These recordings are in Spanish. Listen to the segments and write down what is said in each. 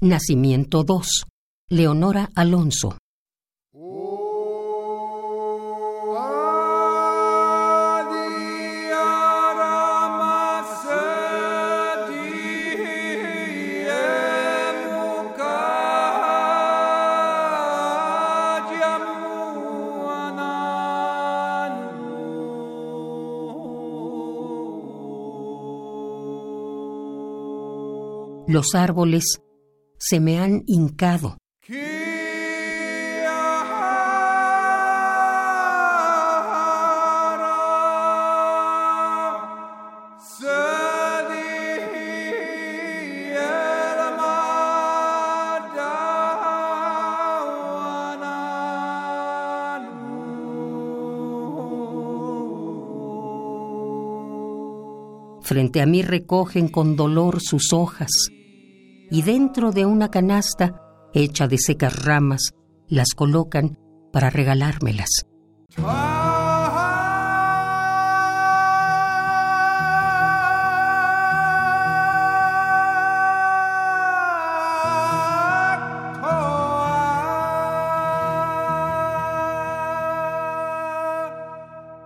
Nacimiento 2. Leonora Alonso. Los árboles se me han hincado. Frente a mí recogen con dolor sus hojas y dentro de una canasta hecha de secas ramas las colocan para regalármelas.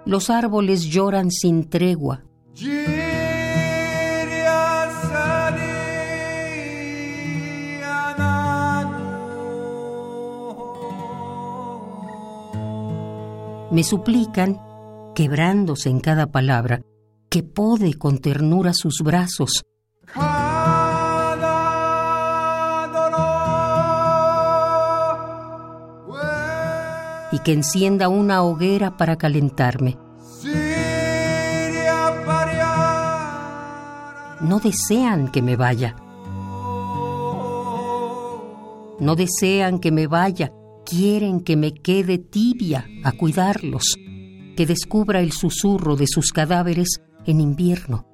Los árboles lloran sin tregua. Me suplican, quebrándose en cada palabra, que pode con ternura sus brazos. Y que encienda una hoguera para calentarme. No desean que me vaya. No desean que me vaya, quieren que me quede tibia a cuidarlos, que descubra el susurro de sus cadáveres en invierno.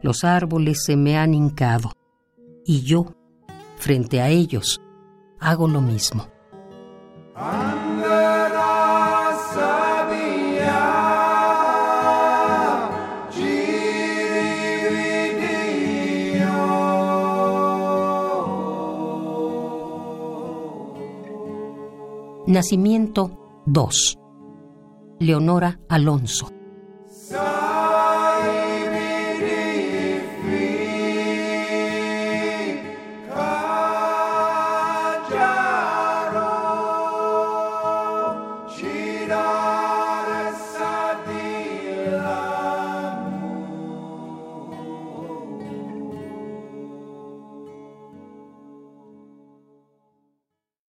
Los árboles se me han hincado y yo, frente a ellos, hago lo mismo. Nacimiento 2. Leonora Alonso.